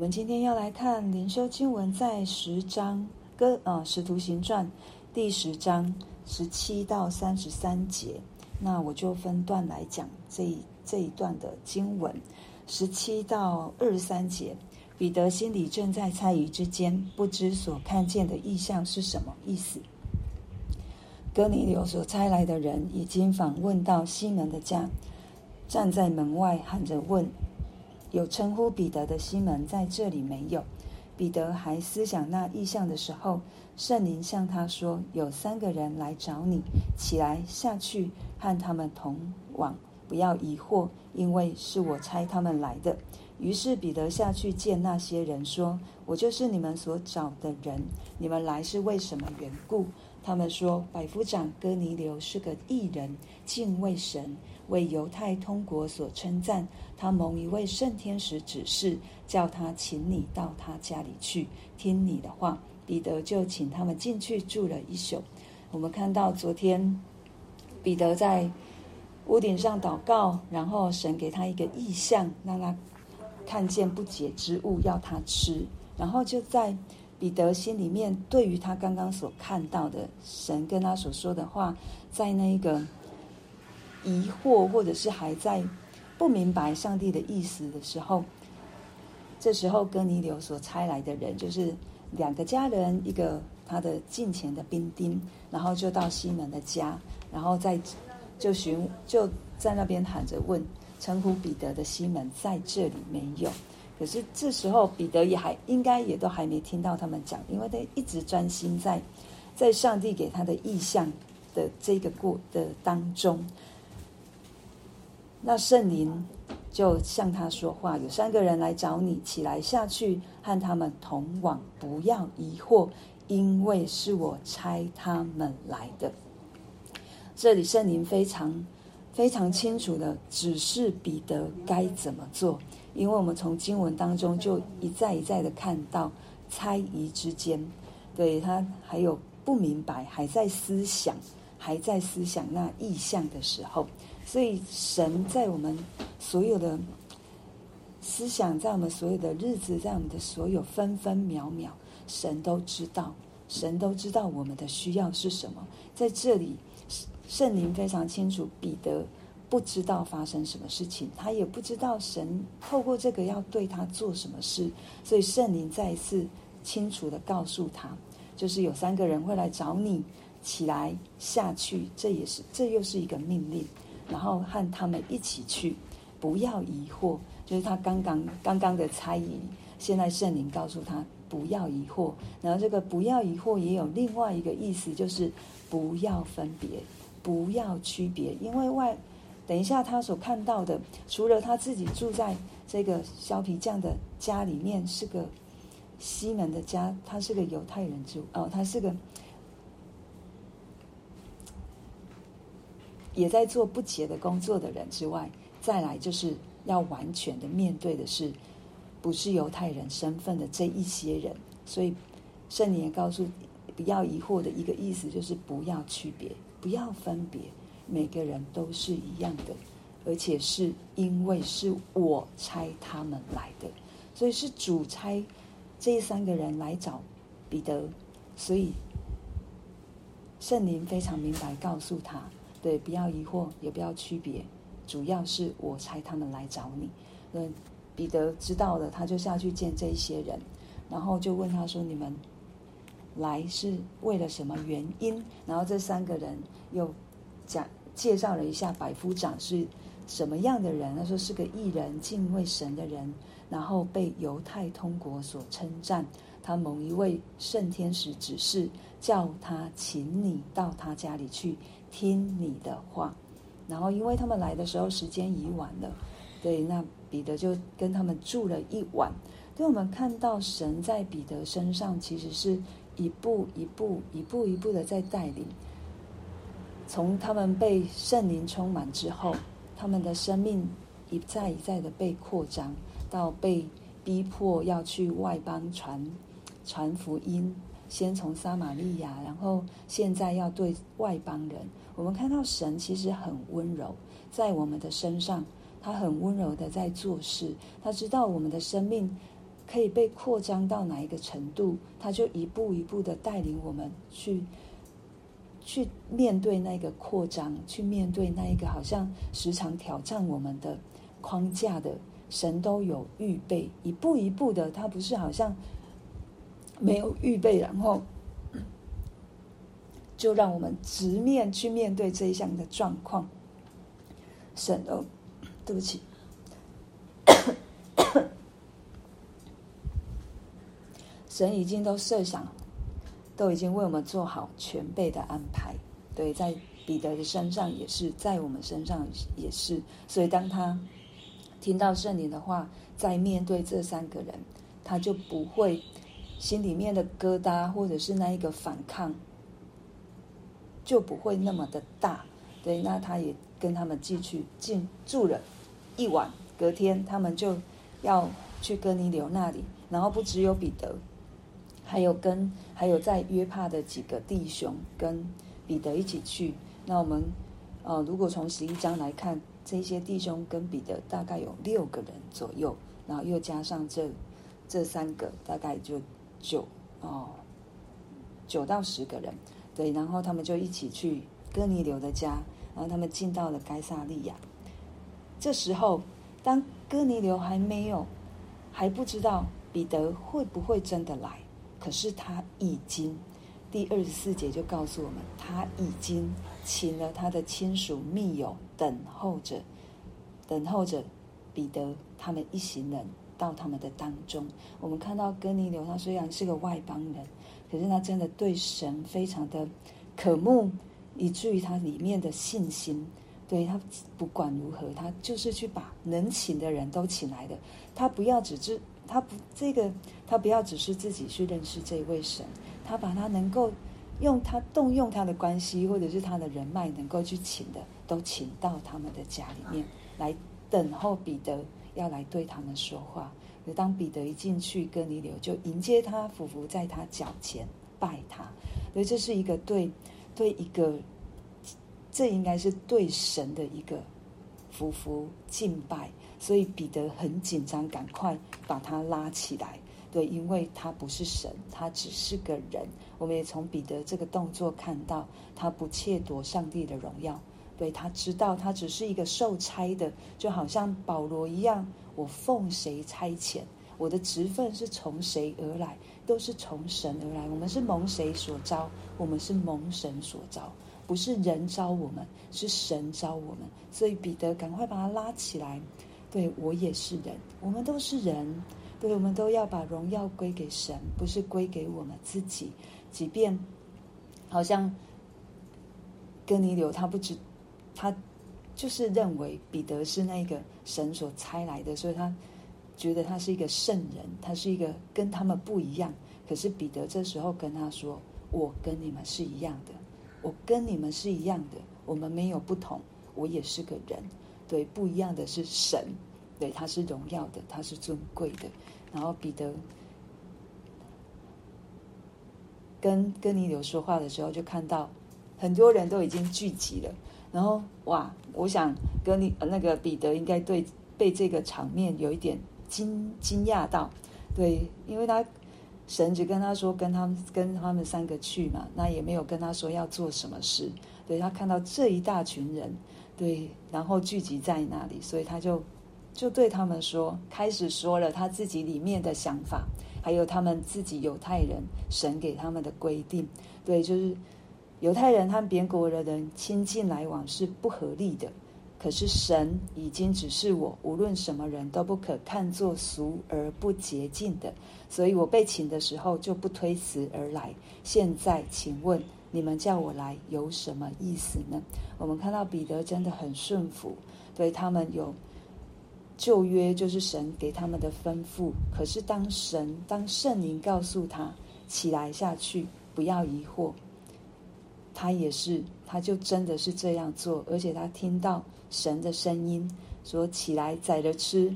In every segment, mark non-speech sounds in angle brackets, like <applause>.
我们今天要来看灵修经文，在十章跟呃《使徒行传》第十章十七到三十三节。那我就分段来讲这一这一段的经文，十七到二十三节。彼得心里正在猜疑之间，不知所看见的异象是什么意思。哥尼流所差来的人已经访问到西门的家，站在门外喊着问。有称呼彼得的西门在这里没有？彼得还思想那异象的时候，圣灵向他说：“有三个人来找你，起来下去和他们同往，不要疑惑，因为是我差他们来的。”于是彼得下去见那些人，说：“我就是你们所找的人，你们来是为什么缘故？”他们说：“百夫长哥尼流是个异人，敬畏神。”为犹太通国所称赞，他蒙一位圣天使指示，叫他请你到他家里去听你的话。彼得就请他们进去住了一宿。我们看到昨天彼得在屋顶上祷告，然后神给他一个异象，让他看见不洁之物，要他吃。然后就在彼得心里面，对于他刚刚所看到的神跟他所说的话，在那一个。疑惑，或者是还在不明白上帝的意思的时候，这时候哥尼流所差来的人，就是两个家人，一个他的近前的兵丁，然后就到西门的家，然后在就寻就在那边喊着问，称呼彼得的西门在这里没有？可是这时候彼得也还应该也都还没听到他们讲，因为他一直专心在在上帝给他的意象的这个过的当中。那圣灵就向他说话：“有三个人来找你，起来下去和他们同往，不要疑惑，因为是我差他们来的。”这里圣灵非常非常清楚的指示彼得该怎么做，因为我们从经文当中就一再一再的看到猜疑之间，对他还有不明白，还在思想，还在思想那意象的时候。所以，神在我们所有的思想，在我们所有的日子，在我们的所有分分秒秒，神都知道，神都知道我们的需要是什么。在这里，圣灵非常清楚，彼得不知道发生什么事情，他也不知道神透过这个要对他做什么事。所以，圣灵再一次清楚地告诉他，就是有三个人会来找你，起来下去，这也是，这又是一个命令。然后和他们一起去，不要疑惑，就是他刚刚刚刚的猜疑。现在圣灵告诉他不要疑惑。然后这个不要疑惑也有另外一个意思，就是不要分别，不要区别。因为外，等一下他所看到的，除了他自己住在这个削皮匠的家里面，是个西门的家，他是个犹太人住哦，他是个。也在做不洁的工作的人之外，再来就是要完全的面对的是，不是犹太人身份的这一些人。所以圣灵也告诉不要疑惑的一个意思，就是不要区别，不要分别，每个人都是一样的，而且是因为是我差他们来的，所以是主差这三个人来找彼得，所以圣灵非常明白告诉他。对，不要疑惑，也不要区别，主要是我猜他们来找你。那彼得知道了，他就下去见这一些人，然后就问他说：“你们来是为了什么原因？”然后这三个人又讲介绍了一下百夫长是什么样的人。他说是个艺人，敬畏神的人，然后被犹太通国所称赞。他某一位圣天使指示，叫他请你到他家里去。听你的话，然后因为他们来的时候时间已晚了，对，那彼得就跟他们住了一晚。所以，我们看到神在彼得身上其实是一步一步、一步一步的在带领。从他们被圣灵充满之后，他们的生命一再一再的被扩张，到被逼迫要去外邦传传福音。先从撒玛利亚，然后现在要对外邦人。我们看到神其实很温柔，在我们的身上，他很温柔的在做事。他知道我们的生命可以被扩张到哪一个程度，他就一步一步的带领我们去去面对那个扩张，去面对那一个好像时常挑战我们的框架的神都有预备，一步一步的，他不是好像没有预备，然后 <coughs> 就让我们直面去面对这一项的状况。神哦，对不起。<coughs> 神已经都设想，都已经为我们做好全备的安排。对，在彼得的身上也是，在我们身上也是。所以，当他听到圣灵的话，在面对这三个人，他就不会心里面的疙瘩，或者是那一个反抗，就不会那么的大。对，那他也跟他们继续进住了一晚。隔天，他们就要去哥尼流那里，然后不只有彼得。还有跟还有在约帕的几个弟兄跟彼得一起去。那我们呃，如果从十一章来看，这些弟兄跟彼得大概有六个人左右，然后又加上这这三个，大概就九哦九到十个人。对，然后他们就一起去哥尼流的家，然后他们进到了该撒利亚。这时候，当哥尼流还没有还不知道彼得会不会真的来。可是他已经，第二十四节就告诉我们，他已经请了他的亲属密友等候着，等候着彼得他们一行人到他们的当中。我们看到哥尼流，他虽然是个外邦人，可是他真的对神非常的渴慕，以至于他里面的信心，对他不管如何，他就是去把能请的人都请来的，他不要只是。他不，这个他不要只是自己去认识这位神，他把他能够用他动用他的关系或者是他的人脉能够去请的，都请到他们的家里面来等候彼得要来对他们说话。而当彼得一进去，哥尼流就迎接他，俯伏在他脚前拜他。所以这是一个对对一个，这应该是对神的一个俯伏敬拜。所以彼得很紧张，赶快把他拉起来。对，因为他不是神，他只是个人。我们也从彼得这个动作看到，他不窃夺上帝的荣耀。对，他知道他只是一个受差的，就好像保罗一样。我奉谁差遣？我的职分是从谁而来？都是从神而来。我们是蒙谁所召？我们是蒙神所召，不是人召我们，是神召我们。所以彼得赶快把他拉起来。对，我也是人，我们都是人，对，我们都要把荣耀归给神，不是归给我们自己。即便好像哥尼流他不知，他就是认为彼得是那个神所差来的，所以他觉得他是一个圣人，他是一个跟他们不一样。可是彼得这时候跟他说：“我跟你们是一样的，我跟你们是一样的，我们没有不同，我也是个人。”对，不一样的是神，对，他是荣耀的，他是尊贵的。然后彼得跟跟尼流说话的时候，就看到很多人都已经聚集了。然后哇，我想哥尼那个彼得应该对被这个场面有一点惊惊讶到，对，因为他神只跟他说跟他们跟他们三个去嘛，那也没有跟他说要做什么事。对，他看到这一大群人。对，然后聚集在那里，所以他就就对他们说，开始说了他自己里面的想法，还有他们自己犹太人神给他们的规定。对，就是犹太人和别国的人亲近来往是不合理的，可是神已经指示我，无论什么人都不可看作俗而不洁净的，所以我被请的时候就不推辞而来。现在请问。你们叫我来有什么意思呢？我们看到彼得真的很顺服，对他们有旧约，就是神给他们的吩咐。可是当神当圣灵告诉他起来下去，不要疑惑，他也是，他就真的是这样做。而且他听到神的声音说：“起来宰了吃，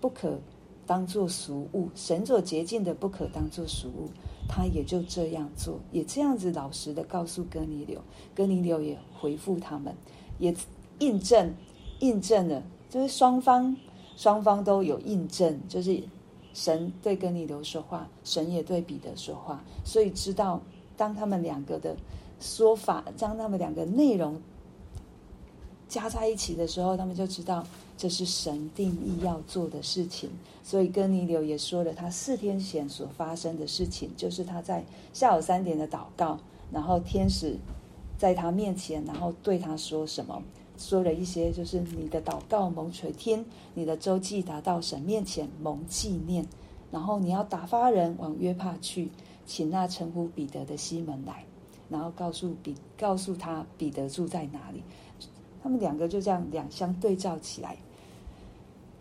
不可当做俗物。神所洁净的，不可当做俗物。”他也就这样做，也这样子老实的告诉哥尼流，哥尼流也回复他们，也印证印证了，就是双方双方都有印证，就是神对哥尼流说话，神也对彼得说话，所以知道当他们两个的说法，将他们两个内容加在一起的时候，他们就知道这是神定义要做的事情。所以哥尼流也说了，他四天前所发生的事情，就是他在下午三点的祷告，然后天使在他面前，然后对他说什么？说了一些，就是你的祷告蒙垂听，你的周记达到神面前蒙纪念，然后你要打发人往约帕去，请那称呼彼得的西门来，然后告诉彼告诉他彼得住在哪里。他们两个就这样两相对照起来，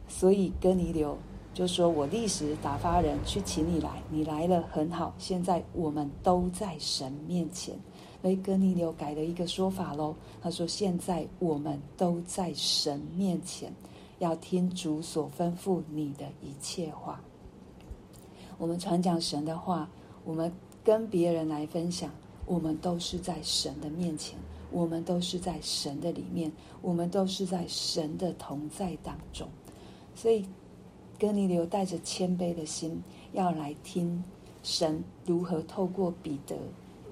所以哥尼流就说：“我立时打发人去请你来，你来了很好。现在我们都在神面前。”所以哥尼流改了一个说法喽，他说：“现在我们都在神面前，要听主所吩咐你的一切话。我们传讲神的话，我们跟别人来分享，我们都是在神的面前，我们都是在神的里面，我们都是在神的同在当中。所以，哥尼流带着谦卑的心，要来听神如何透过彼得。”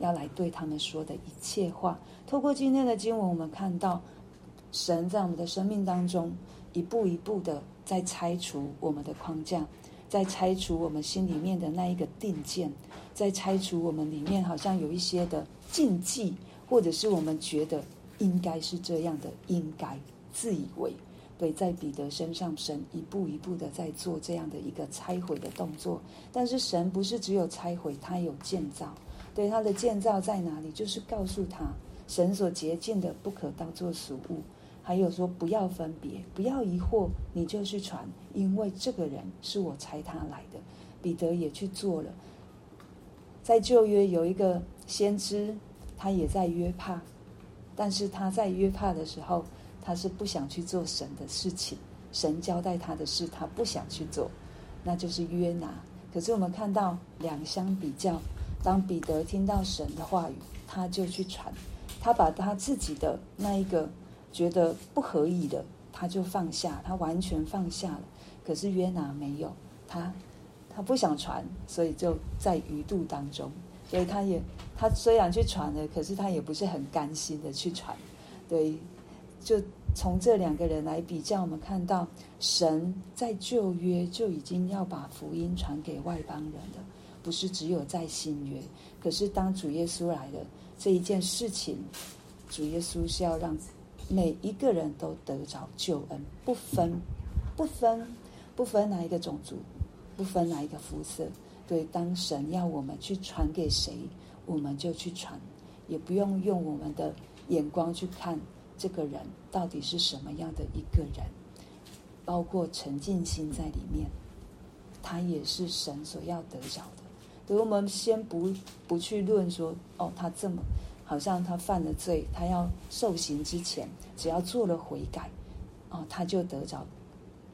要来对他们说的一切话，透过今天的经文，我们看到神在我们的生命当中一步一步的在拆除我们的框架，在拆除我们心里面的那一个定见，在拆除我们里面好像有一些的禁忌，或者是我们觉得应该是这样的，应该自以为。对，在彼得身上，神一步一步的在做这样的一个拆毁的动作，但是神不是只有拆毁，他有建造。对，他的建造在哪里？就是告诉他，神所洁净的不可当作俗物。还有说，不要分别，不要疑惑，你就去传，因为这个人是我差他来的。彼得也去做了。在旧约有一个先知，他也在约帕，但是他在约帕的时候，他是不想去做神的事情，神交代他的事，他不想去做，那就是约拿。可是我们看到两相比较。当彼得听到神的话语，他就去传，他把他自己的那一个觉得不合宜的，他就放下，他完全放下了。可是约拿没有，他他不想传，所以就在鱼肚当中，所以他也他虽然去传了，可是他也不是很甘心的去传。对，就从这两个人来比较，我们看到神在旧约就已经要把福音传给外邦人了。不是只有在新约，可是当主耶稣来了这一件事情，主耶稣是要让每一个人都得着救恩，不分不分不分哪一个种族，不分哪一个肤色。对，当神要我们去传给谁，我们就去传，也不用用我们的眼光去看这个人到底是什么样的一个人，包括沉浸心在里面，他也是神所要得着的。所以我们先不不去论说，哦，他这么好像他犯了罪，他要受刑之前，只要做了悔改，哦，他就得着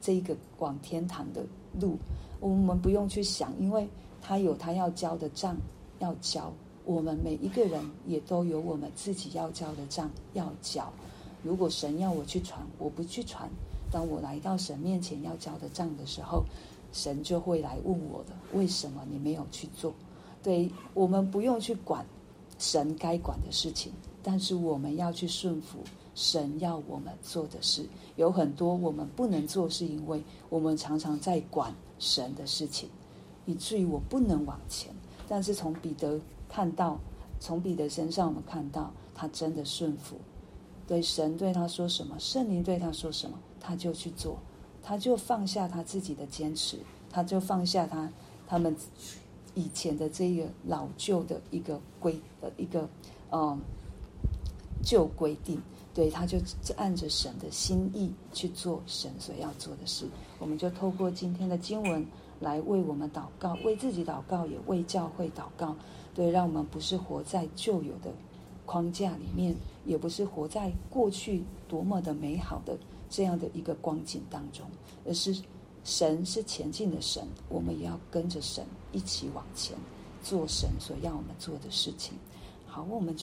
这个往天堂的路。我们不用去想，因为他有他要交的账要交，我们每一个人也都有我们自己要交的账要交。如果神要我去传，我不去传，当我来到神面前要交的账的时候。神就会来问我的，为什么你没有去做？对，我们不用去管神该管的事情，但是我们要去顺服神要我们做的事。有很多我们不能做，是因为我们常常在管神的事情，以至于我不能往前。但是从彼得看到，从彼得身上我们看到他真的顺服，对神对他说什么，圣灵对他说什么，他就去做。他就放下他自己的坚持，他就放下他他们以前的这个老旧的一个规呃一个嗯旧规定，对，他就按着神的心意去做神所要做的事。我们就透过今天的经文来为我们祷告，为自己祷告，也为教会祷告。对，让我们不是活在旧有的框架里面，也不是活在过去多么的美好的。这样的一个光景当中，而是神是前进的神，我们也要跟着神一起往前，做神所要我们做的事情。好，我们。